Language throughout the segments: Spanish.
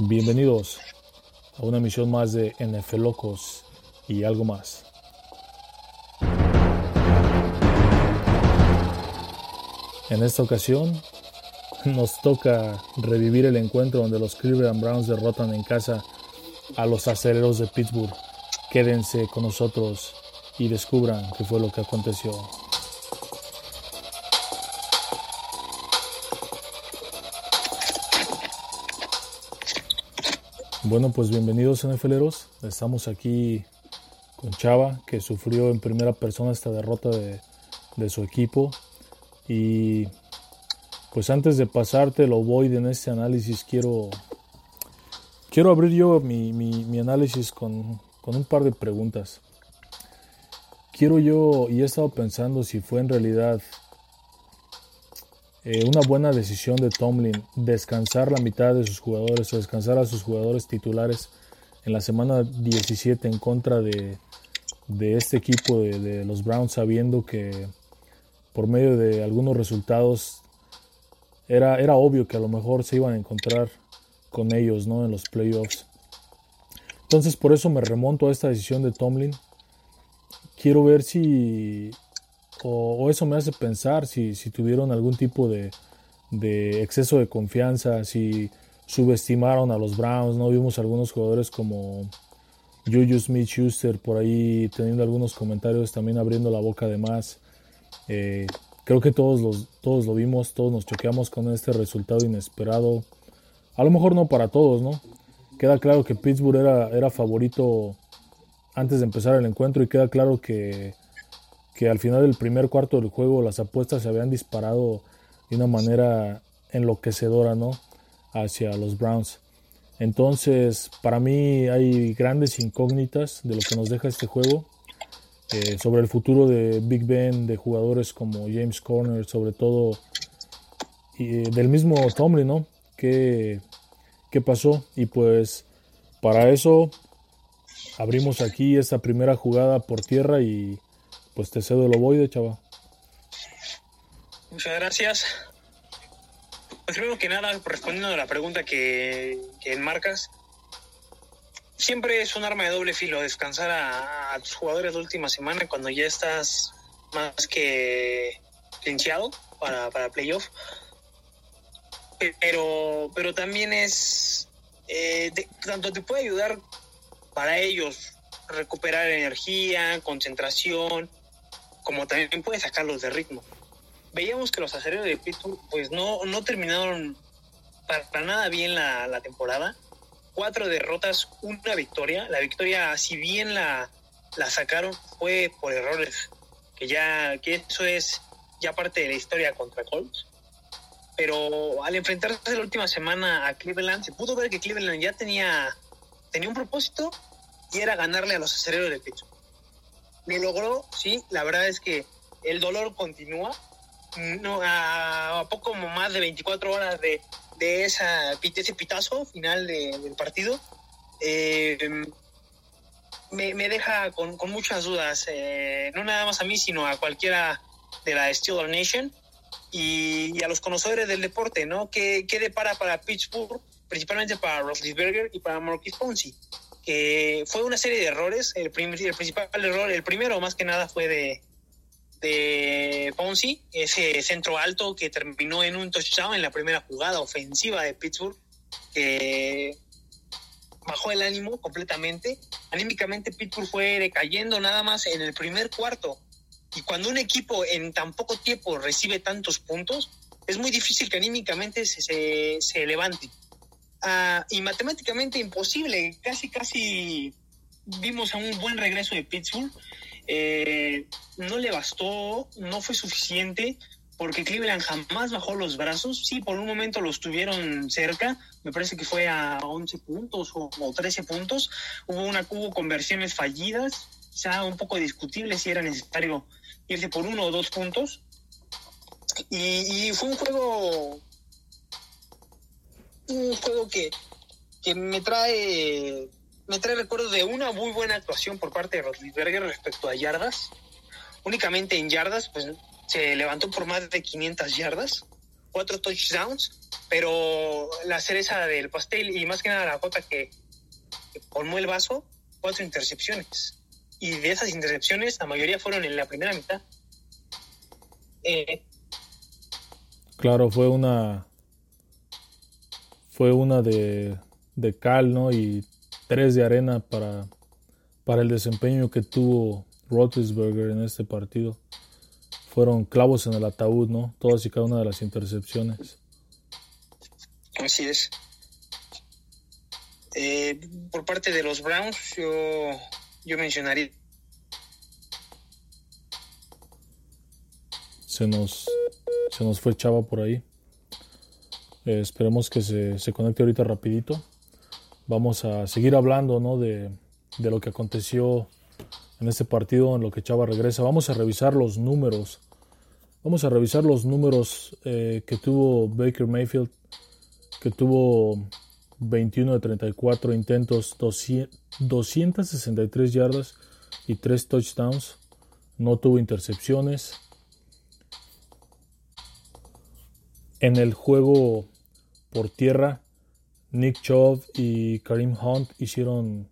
Bienvenidos a una emisión más de NFL Locos y algo más. En esta ocasión nos toca revivir el encuentro donde los Cleveland Browns derrotan en casa a los aceleros de Pittsburgh. Quédense con nosotros y descubran qué fue lo que aconteció. Bueno, pues bienvenidos NFLeros. Estamos aquí con Chava, que sufrió en primera persona esta derrota de, de su equipo. Y pues antes de pasarte lo voy en este análisis, quiero, quiero abrir yo mi, mi, análisis con, con, un par de preguntas. Quiero yo, y he estado pensando si fue en realidad eh, una buena decisión de Tomlin descansar la mitad de sus jugadores o descansar a sus jugadores titulares en la semana 17 en contra de, de este equipo de, de los Browns, sabiendo que por medio de algunos resultados era, era obvio que a lo mejor se iban a encontrar con ellos ¿no? en los playoffs. Entonces por eso me remonto a esta decisión de Tomlin. Quiero ver si, o, eso me hace pensar si, si tuvieron algún tipo de, de, exceso de confianza, si subestimaron a los Browns. No vimos algunos jugadores como Juju Smith Schuster por ahí teniendo algunos comentarios, también abriendo la boca de más. Eh, Creo que todos, los, todos lo vimos, todos nos choqueamos con este resultado inesperado. A lo mejor no para todos, ¿no? Queda claro que Pittsburgh era, era favorito antes de empezar el encuentro y queda claro que, que al final del primer cuarto del juego las apuestas se habían disparado de una manera enloquecedora, ¿no? Hacia los Browns. Entonces, para mí hay grandes incógnitas de lo que nos deja este juego. Eh, sobre el futuro de Big Ben, de jugadores como James Corner, sobre todo y, eh, del mismo Tomlin, ¿no? ¿Qué, ¿Qué pasó? Y pues para eso abrimos aquí esta primera jugada por tierra y pues te cedo el ovoide, chava. Muchas gracias. Pues primero que nada, respondiendo a la pregunta que, que enmarcas, siempre es un arma de doble filo descansar a, tus jugadores de última semana cuando ya estás más que clincheado para, para playoff. Pero, pero también es, eh, tanto te puede ayudar para ellos recuperar energía, concentración, como también puede sacarlos de ritmo. Veíamos que los aceleros de Pittsburgh pues no, no terminaron para, nada bien la, la temporada cuatro derrotas, una victoria. La victoria, si bien la, la sacaron, fue por errores, que ya, que eso es ya parte de la historia contra Colts. Pero al enfrentarse la última semana a Cleveland, se pudo ver que Cleveland ya tenía, tenía un propósito y era ganarle a los aceleros de pecho. Lo logró, sí, la verdad es que el dolor continúa. No, a poco más de 24 horas de, de esa, ese pitazo final del partido, eh, me, deja con, muchas dudas, eh, no nada más a mí, sino a cualquiera de la Steelers Nation y, a los conocedores del deporte, ¿no? ¿Qué, qué depara para Pittsburgh, principalmente para Roethlisberger y para Marquis Ponzi? Que fue una serie de errores, el, el principal error, el primero más que nada fue de, de Ponzi, ese centro alto que terminó en un touchdown en la primera jugada ofensiva de Pittsburgh, que bajó el ánimo completamente. Anímicamente Pittsburgh fue decayendo nada más en el primer cuarto. Y cuando un equipo en tan poco tiempo recibe tantos puntos, es muy difícil que anímicamente se, se, levante. Ah, y matemáticamente imposible, casi, casi vimos a un buen regreso de Pittsburgh eh, no le bastó, no fue suficiente porque Cleveland jamás bajó los brazos. Sí, por un momento los tuvieron cerca, me parece que fue a 11 puntos o, 13 puntos. Hubo, una, hubo conversiones fallidas, ya un poco discutible si era necesario irse por uno o dos puntos. Y, fue un juego, un juego que, que me trae me trae recuerdos de una muy buena actuación por parte de Rotlisberger respecto a yardas. Únicamente en yardas, pues se levantó por más de 500 yardas, cuatro touchdowns, pero la cereza del pastel y más que nada la gota que, colmó el vaso, cuatro intercepciones. Y de esas intercepciones, la mayoría fueron en la primera mitad. Eh, claro, fue una. Fue una de, de cal, ¿no? Y tres de arena para, para el desempeño que tuvo Roethlisberger en este partido fueron clavos en el ataúd, ¿no? Todas y cada una de las intercepciones. Así es. Eh, por parte de los Browns, yo, yo mencionaría. Se nos, se nos fue Chava por ahí. Eh, esperemos que se, se, conecte ahorita rapidito. Vamos a seguir hablando ¿no? de, de lo que aconteció en este partido en lo que Chava regresa. Vamos a revisar los números. Vamos a revisar los números eh, que tuvo Baker Mayfield, que tuvo 21 de 34 intentos, 263 yardas y 3 touchdowns. No tuvo intercepciones. En el juego por tierra, Nick Chubb y Karim Hunt hicieron,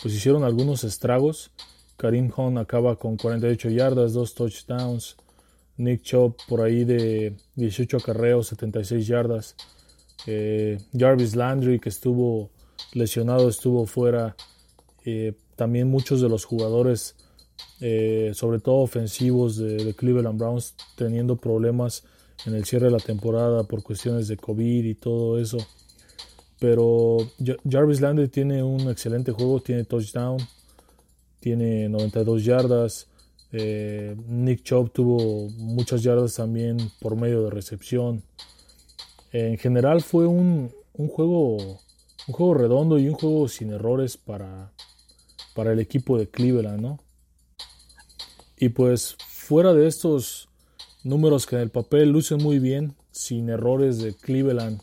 pues hicieron algunos estragos. Karim Hunt acaba con 48 yardas, 2 touchdowns. Nick Chubb por ahí de 18 acarreos, 76 yardas. Eh, Jarvis Landry que estuvo lesionado, estuvo fuera. Eh, también muchos de los jugadores, eh, sobre todo ofensivos de, Cleveland Browns, teniendo problemas en el cierre de la temporada por cuestiones de COVID y todo eso. Pero Jarvis Landry tiene un excelente juego, tiene touchdown, tiene 92 yardas. Eh, Nick Chubb tuvo muchas yardas también por medio de recepción. En general fue un, juego un juego redondo y un juego sin errores para, para el equipo de Cleveland, ¿no? Y pues fuera de estos números que en el papel lucen muy bien, sin errores de Cleveland,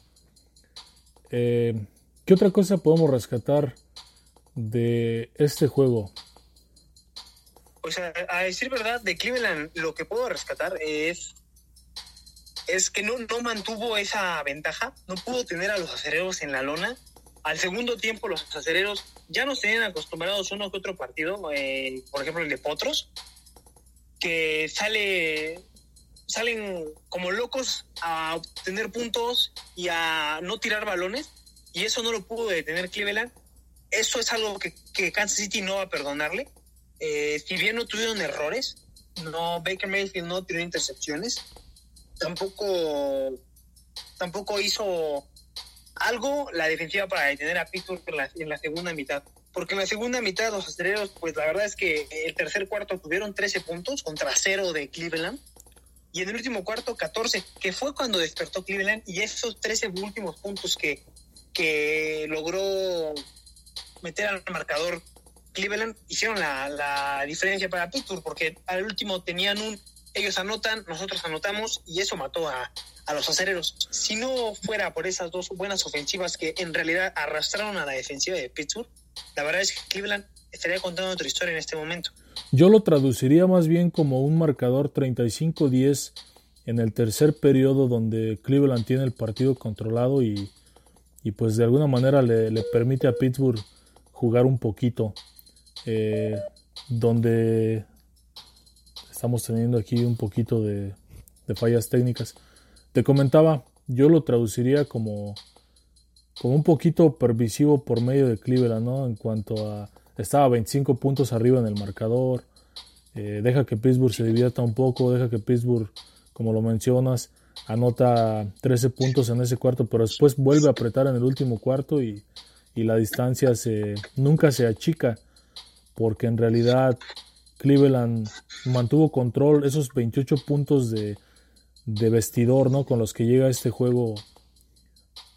eh, ¿qué otra cosa podemos rescatar de este juego? o sea, a decir verdad, de Cleveland lo que puedo rescatar es, es que no, no mantuvo esa ventaja, no pudo tener a los acereros en la lona. Al segundo tiempo los acereros ya nos tenían acostumbrados uno que otro partido, eh, por ejemplo el de Potros, que sale salen como locos a obtener puntos y a no tirar balones, y eso no lo pudo detener Cleveland. Eso es algo que, que Kansas City no va a perdonarle. Eh, si bien no tuvieron errores, no Baker Mayfield no tiró intercepciones, tampoco tampoco hizo algo la defensiva para detener a Pittsburgh en la, segunda mitad. Porque en la segunda mitad los aceleros, pues la verdad es que el tercer cuarto tuvieron 13 puntos contra cero de Cleveland. Y en el último cuarto 14, que fue cuando despertó Cleveland. Y esos 13 últimos puntos que, que logró meter al marcador Cleveland hicieron la, diferencia para Pittsburgh, porque al último tenían un, ellos anotan, nosotros anotamos, y eso mató a, los acereros. Si no fuera por esas dos buenas ofensivas que en realidad arrastraron a la defensiva de Pittsburgh, la verdad es que Cleveland estaría contando otra historia en este momento. Yo lo traduciría más bien como un marcador 35-10 en el tercer periodo donde Cleveland tiene el partido controlado y, pues de alguna manera le, permite a Pittsburgh jugar un poquito. Eh, donde estamos teniendo aquí un poquito de, fallas técnicas. Te comentaba, yo lo traduciría como, como un poquito pervisivo por medio de Cleveland, ¿no? En cuanto a, estaba 25 puntos arriba en el marcador, eh, deja que Pittsburgh se divierta un poco, deja que Pittsburgh, como lo mencionas, anota 13 puntos en ese cuarto, pero después vuelve a apretar en el último cuarto y, y la distancia se, nunca se achica porque en realidad Cleveland mantuvo control, esos 28 puntos de, de vestidor, ¿no? Con los que llega este juego,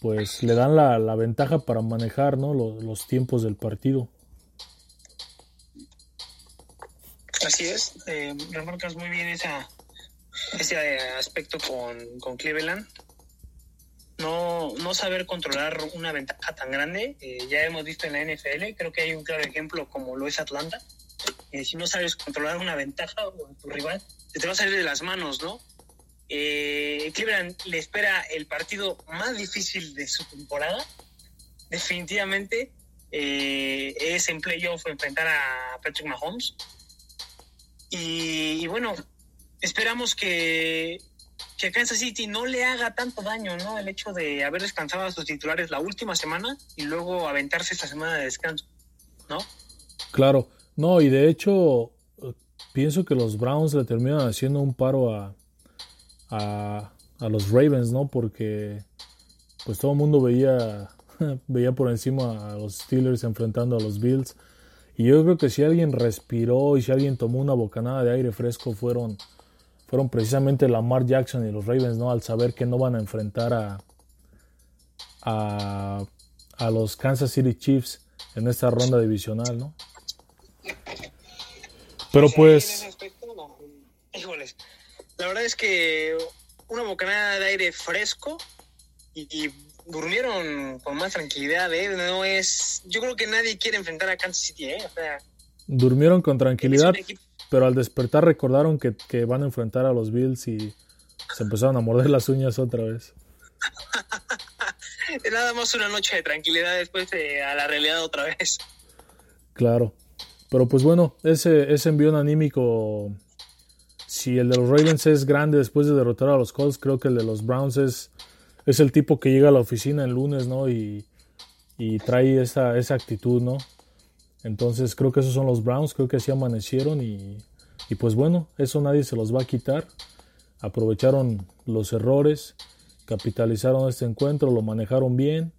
pues le dan la, ventaja para manejar, ¿no? Los, tiempos del partido. Así es, eh, remarcas muy bien esa, ese aspecto con, con Cleveland. No, no, saber controlar una ventaja tan grande. Eh, ya hemos visto en la NFL, creo que hay un claro ejemplo como lo es Atlanta. Eh, si no sabes controlar una ventaja o tu rival, se te va a salir de las manos, ¿no? Eh, Cleveland le espera el partido más difícil de su temporada. Definitivamente eh, es en playoff enfrentar a Patrick Mahomes. Y, bueno, esperamos que, que Kansas City no le haga tanto daño, ¿no? El hecho de haber descansado a sus titulares la última semana y luego aventarse esta semana de descanso, ¿no? Claro, no, y de hecho pienso que los Browns le terminan haciendo un paro a, a, a los Ravens, ¿no? Porque pues todo el mundo veía, veía por encima a los Steelers enfrentando a los Bills. Y yo creo que si alguien respiró y si alguien tomó una bocanada de aire fresco fueron, fueron precisamente Lamar Jackson y los Ravens, ¿no? Al saber que no van a enfrentar a, a, a los Kansas City Chiefs en esta ronda divisional, ¿no? Pero pues... Híjoles, la verdad es que una bocanada de aire fresco y, y durmieron con más tranquilidad, ¿eh? No es... Yo creo que nadie quiere enfrentar a Kansas City, ¿eh? O sea, durmieron con tranquilidad, pero al despertar recordaron que, que, van a enfrentar a los Bills y se empezaron a morder las uñas otra vez. Nada más una noche de tranquilidad después de, a la realidad otra vez. Claro. Pero pues bueno, ese, ese envión anímico, si el de los Ravens es grande después de derrotar a los Colts, creo que el de los Browns es, es el tipo que llega a la oficina el lunes, ¿no? Y, y trae esa, esa actitud, ¿no? Entonces creo que esos son los Browns, creo que así amanecieron y, y pues bueno, eso nadie se los va a quitar. Aprovecharon los errores, capitalizaron este encuentro, lo manejaron bien,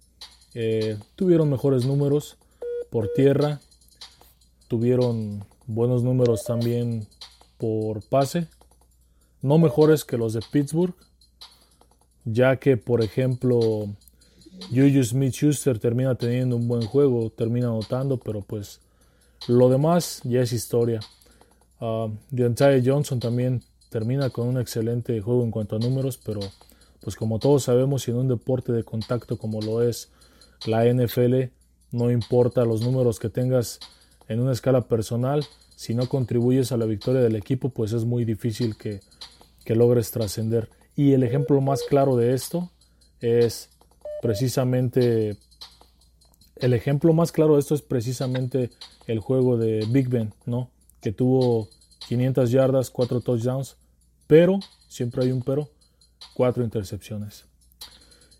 eh, tuvieron mejores números por tierra, tuvieron buenos números también por pase, no mejores que los de Pittsburgh, ya que por ejemplo Juju Smith Schuster termina teniendo un buen juego, termina anotando, pero pues lo demás ya es historia. Uh, Deontay Johnson también termina con un excelente juego en cuanto a números, pero pues como todos sabemos, en un deporte de contacto como lo es la NFL, no importa los números que tengas en una escala personal, si no contribuyes a la victoria del equipo, pues es muy difícil que, que logres trascender. Y el ejemplo más claro de esto es precisamente, el ejemplo más claro de esto es precisamente el juego de Big Ben, ¿no? Que tuvo 500 yardas, 4 touchdowns, pero, siempre hay un pero, 4 intercepciones.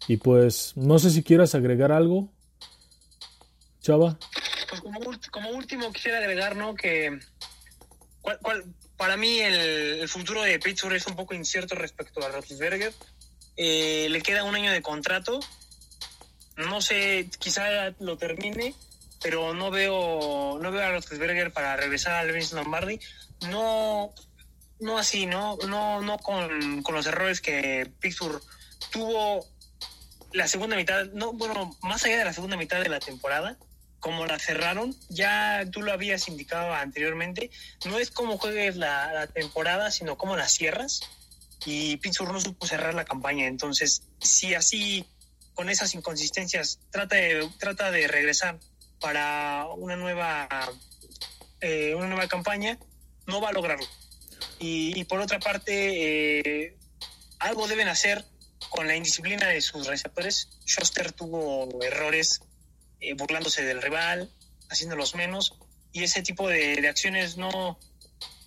Y pues, no sé si quieras agregar algo, Chava. Pues como, como último quisiera agregar, ¿no? Que cuál, cuál, para mí el, futuro de Pittsburgh es un poco incierto respecto a Roethlisberger. Eh, le queda un año de contrato. No sé, quizá lo termine, pero no veo, no veo a Roethlisberger para regresar al Vince Lombardi. No, no así, ¿no? No, no con, con los errores que Pittsburgh tuvo la segunda mitad, no, bueno, más allá de la segunda mitad de la temporada, como la cerraron, ya tú lo habías indicado anteriormente, no es como juegues la, temporada, sino como la cierras. Y Pittsburgh no supo cerrar la campaña. Entonces, si así, con esas inconsistencias, trata de, trata de regresar para una nueva, eh, una nueva campaña, no va a lograrlo. Y, y por otra parte, eh, algo deben hacer con la indisciplina de sus receptores. Schuster tuvo errores eh, burlándose del rival, haciéndolos menos, y ese tipo de, de acciones no,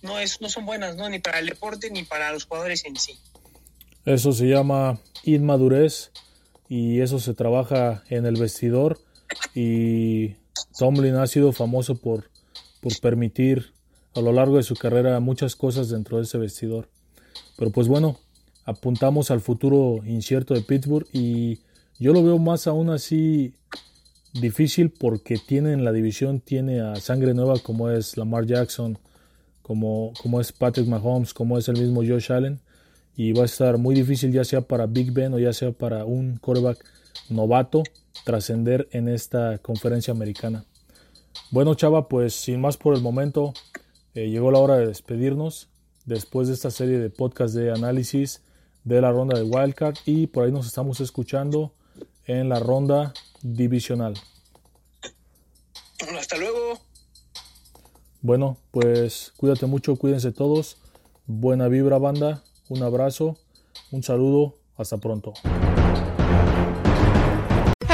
no, es, no son buenas, ¿no? ni para el deporte ni para los jugadores en sí. Eso se llama inmadurez y eso se trabaja en el vestidor y Tomlin ha sido famoso por, por permitir a lo largo de su carrera muchas cosas dentro de ese vestidor. Pero pues bueno, apuntamos al futuro incierto de Pittsburgh y yo lo veo más aún así difícil porque tiene en la división tiene a sangre nueva como es Lamar Jackson, como, como es Patrick Mahomes, como es el mismo Josh Allen y va a estar muy difícil ya sea para Big Ben o ya sea para un quarterback novato trascender en esta conferencia americana. Bueno Chava, pues sin más por el momento, eh, llegó la hora de despedirnos después de esta serie de podcast de análisis de la ronda de Wildcard y por ahí nos estamos escuchando en la ronda divisional. Hasta luego. Bueno, pues cuídate mucho, cuídense todos. Buena vibra banda, un abrazo, un saludo, hasta pronto.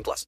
18 plus.